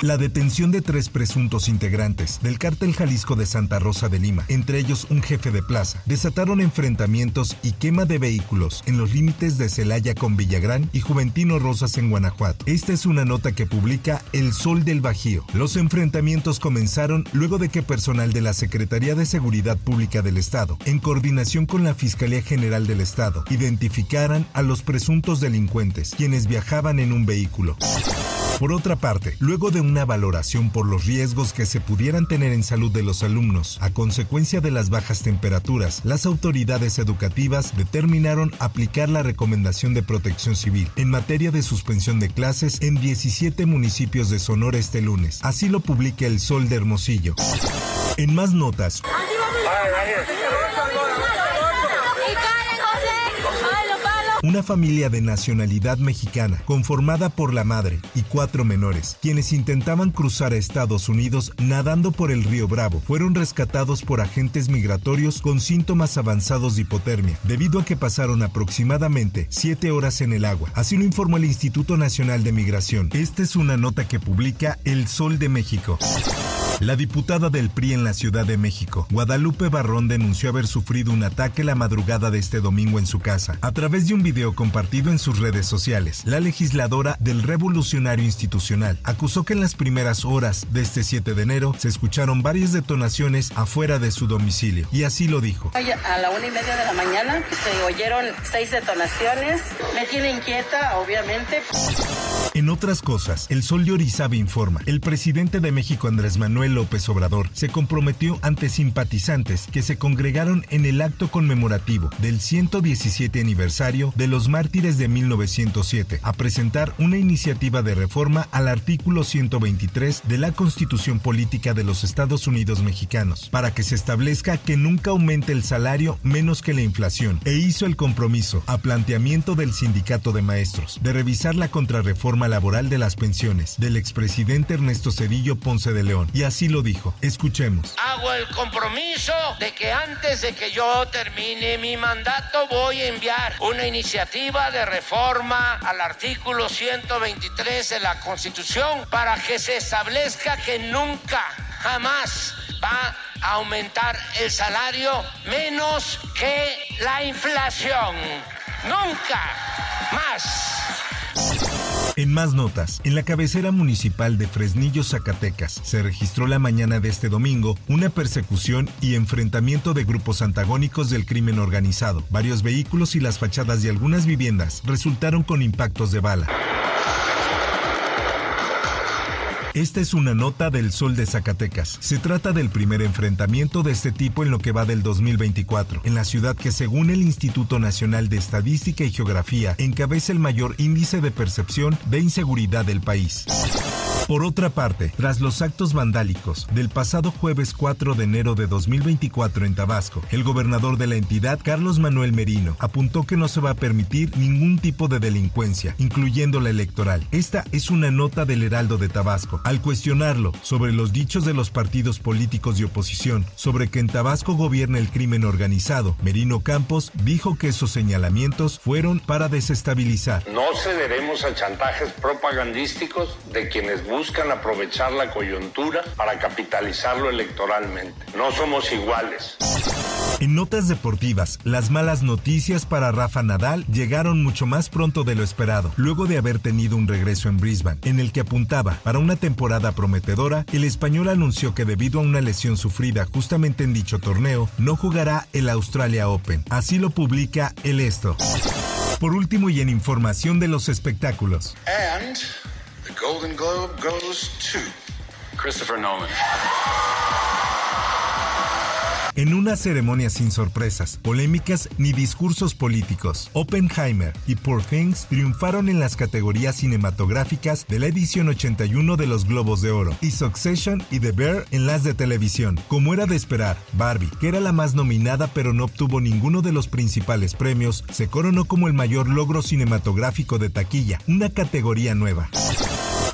La detención de tres presuntos integrantes del cártel Jalisco de Santa Rosa de Lima, entre ellos un jefe de plaza, desataron enfrentamientos y quema de vehículos en los límites de Celaya con Villagrán y Juventino Rosas en Guanajuato. Esta es una nota que publica El Sol del Bajío. Los enfrentamientos comenzaron luego de que personal de la Secretaría de Seguridad Pública del Estado, en coordinación con la Fiscalía General del Estado, identificaran a los presuntos delincuentes, quienes viajaban en un vehículo. Por otra parte, luego de una valoración por los riesgos que se pudieran tener en salud de los alumnos a consecuencia de las bajas temperaturas, las autoridades educativas determinaron aplicar la recomendación de protección civil en materia de suspensión de clases en 17 municipios de Sonora este lunes. Así lo publica el Sol de Hermosillo. En más notas, Una familia de nacionalidad mexicana, conformada por la madre y cuatro menores, quienes intentaban cruzar a Estados Unidos nadando por el río Bravo, fueron rescatados por agentes migratorios con síntomas avanzados de hipotermia, debido a que pasaron aproximadamente siete horas en el agua. Así lo informó el Instituto Nacional de Migración. Esta es una nota que publica El Sol de México. La diputada del PRI en la Ciudad de México, Guadalupe Barrón, denunció haber sufrido un ataque la madrugada de este domingo en su casa. A través de un video compartido en sus redes sociales, la legisladora del Revolucionario Institucional acusó que en las primeras horas de este 7 de enero se escucharon varias detonaciones afuera de su domicilio. Y así lo dijo. A la una y media de la mañana se oyeron seis detonaciones. Me tiene inquieta, obviamente. En otras cosas, el Sol de Orizaba informa, el presidente de México Andrés Manuel López Obrador se comprometió ante simpatizantes que se congregaron en el acto conmemorativo del 117 aniversario de los mártires de 1907 a presentar una iniciativa de reforma al artículo 123 de la Constitución Política de los Estados Unidos Mexicanos para que se establezca que nunca aumente el salario menos que la inflación e hizo el compromiso a planteamiento del sindicato de maestros de revisar la contrarreforma laboral de las pensiones del expresidente Ernesto Cedillo Ponce de León y así lo dijo. Escuchemos. Hago el compromiso de que antes de que yo termine mi mandato voy a enviar una iniciativa de reforma al artículo 123 de la Constitución para que se establezca que nunca, jamás va a aumentar el salario menos que la inflación. Nunca más. En más notas, en la cabecera municipal de Fresnillo, Zacatecas, se registró la mañana de este domingo una persecución y enfrentamiento de grupos antagónicos del crimen organizado. Varios vehículos y las fachadas de algunas viviendas resultaron con impactos de bala. Esta es una nota del Sol de Zacatecas. Se trata del primer enfrentamiento de este tipo en lo que va del 2024, en la ciudad que según el Instituto Nacional de Estadística y Geografía encabeza el mayor índice de percepción de inseguridad del país. Por otra parte, tras los actos vandálicos del pasado jueves 4 de enero de 2024 en Tabasco, el gobernador de la entidad, Carlos Manuel Merino, apuntó que no se va a permitir ningún tipo de delincuencia, incluyendo la electoral. Esta es una nota del Heraldo de Tabasco. Al cuestionarlo sobre los dichos de los partidos políticos de oposición sobre que en Tabasco gobierna el crimen organizado, Merino Campos dijo que esos señalamientos fueron para desestabilizar. No cederemos a chantajes propagandísticos de quienes buscan aprovechar la coyuntura para capitalizarlo electoralmente. No somos iguales. En notas deportivas, las malas noticias para Rafa Nadal llegaron mucho más pronto de lo esperado, luego de haber tenido un regreso en Brisbane, en el que apuntaba para una temporada prometedora, el español anunció que debido a una lesión sufrida justamente en dicho torneo, no jugará el Australia Open. Así lo publica el Esto. Por último y en información de los espectáculos. And Golden Globe goes to Christopher Nolan. En una ceremonia sin sorpresas, polémicas ni discursos políticos, Oppenheimer y Poor Things triunfaron en las categorías cinematográficas de la edición 81 de los Globos de Oro, y Succession y The Bear en las de televisión. Como era de esperar, Barbie, que era la más nominada pero no obtuvo ninguno de los principales premios, se coronó como el mayor logro cinematográfico de taquilla, una categoría nueva.